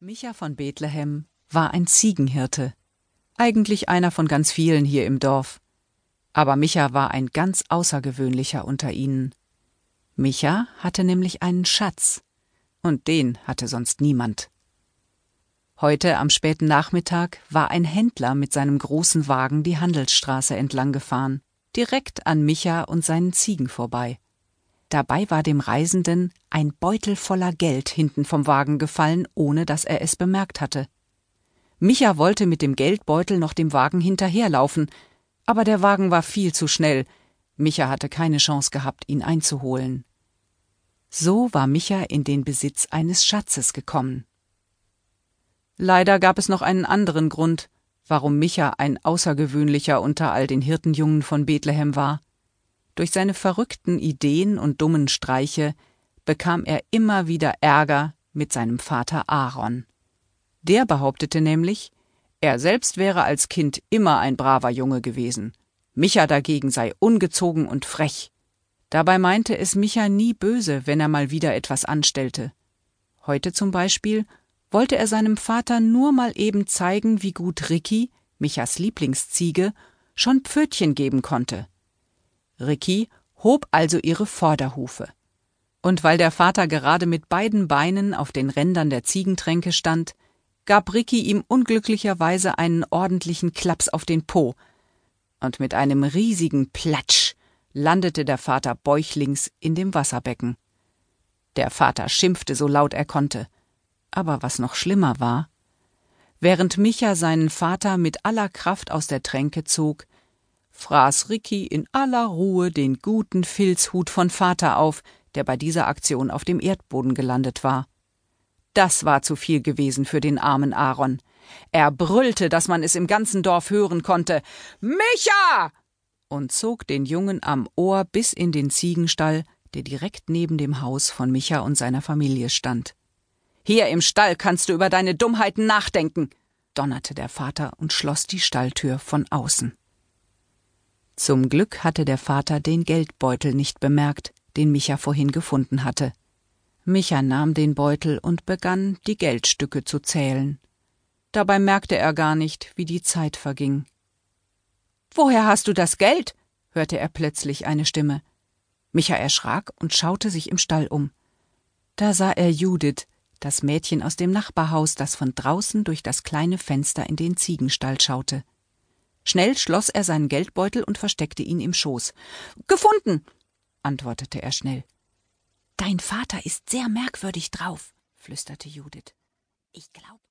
Micha von Bethlehem war ein Ziegenhirte, eigentlich einer von ganz vielen hier im Dorf. Aber Micha war ein ganz außergewöhnlicher unter ihnen. Micha hatte nämlich einen Schatz, und den hatte sonst niemand. Heute am späten Nachmittag war ein Händler mit seinem großen Wagen die Handelsstraße entlang gefahren, direkt an Micha und seinen Ziegen vorbei. Dabei war dem Reisenden ein Beutel voller Geld hinten vom Wagen gefallen, ohne dass er es bemerkt hatte. Micha wollte mit dem Geldbeutel noch dem Wagen hinterherlaufen, aber der Wagen war viel zu schnell. Micha hatte keine Chance gehabt, ihn einzuholen. So war Micha in den Besitz eines Schatzes gekommen. Leider gab es noch einen anderen Grund, warum Micha ein außergewöhnlicher unter all den Hirtenjungen von Bethlehem war. Durch seine verrückten Ideen und dummen Streiche bekam er immer wieder Ärger mit seinem Vater Aaron. Der behauptete nämlich, er selbst wäre als Kind immer ein braver Junge gewesen. Micha dagegen sei ungezogen und frech. Dabei meinte es Micha nie böse, wenn er mal wieder etwas anstellte. Heute zum Beispiel wollte er seinem Vater nur mal eben zeigen, wie gut Ricky, Michas Lieblingsziege, schon Pfötchen geben konnte. Ricky hob also ihre Vorderhufe. Und weil der Vater gerade mit beiden Beinen auf den Rändern der Ziegentränke stand, gab Ricky ihm unglücklicherweise einen ordentlichen Klaps auf den Po, und mit einem riesigen Platsch landete der Vater bäuchlings in dem Wasserbecken. Der Vater schimpfte so laut er konnte. Aber was noch schlimmer war, während Micha seinen Vater mit aller Kraft aus der Tränke zog, fraß Ricky in aller Ruhe den guten Filzhut von Vater auf, der bei dieser Aktion auf dem Erdboden gelandet war. Das war zu viel gewesen für den armen Aaron. Er brüllte, dass man es im ganzen Dorf hören konnte. Micha! und zog den Jungen am Ohr bis in den Ziegenstall, der direkt neben dem Haus von Micha und seiner Familie stand. Hier im Stall kannst du über deine Dummheiten nachdenken, donnerte der Vater und schloss die Stalltür von außen. Zum Glück hatte der Vater den Geldbeutel nicht bemerkt, den Micha vorhin gefunden hatte. Micha nahm den Beutel und begann, die Geldstücke zu zählen. Dabei merkte er gar nicht, wie die Zeit verging. Woher hast du das Geld? hörte er plötzlich eine Stimme. Micha erschrak und schaute sich im Stall um. Da sah er Judith, das Mädchen aus dem Nachbarhaus, das von draußen durch das kleine Fenster in den Ziegenstall schaute. Schnell schloss er seinen Geldbeutel und versteckte ihn im Schoß. Gefunden, antwortete er schnell. Dein Vater ist sehr merkwürdig drauf, flüsterte Judith. Ich glaube,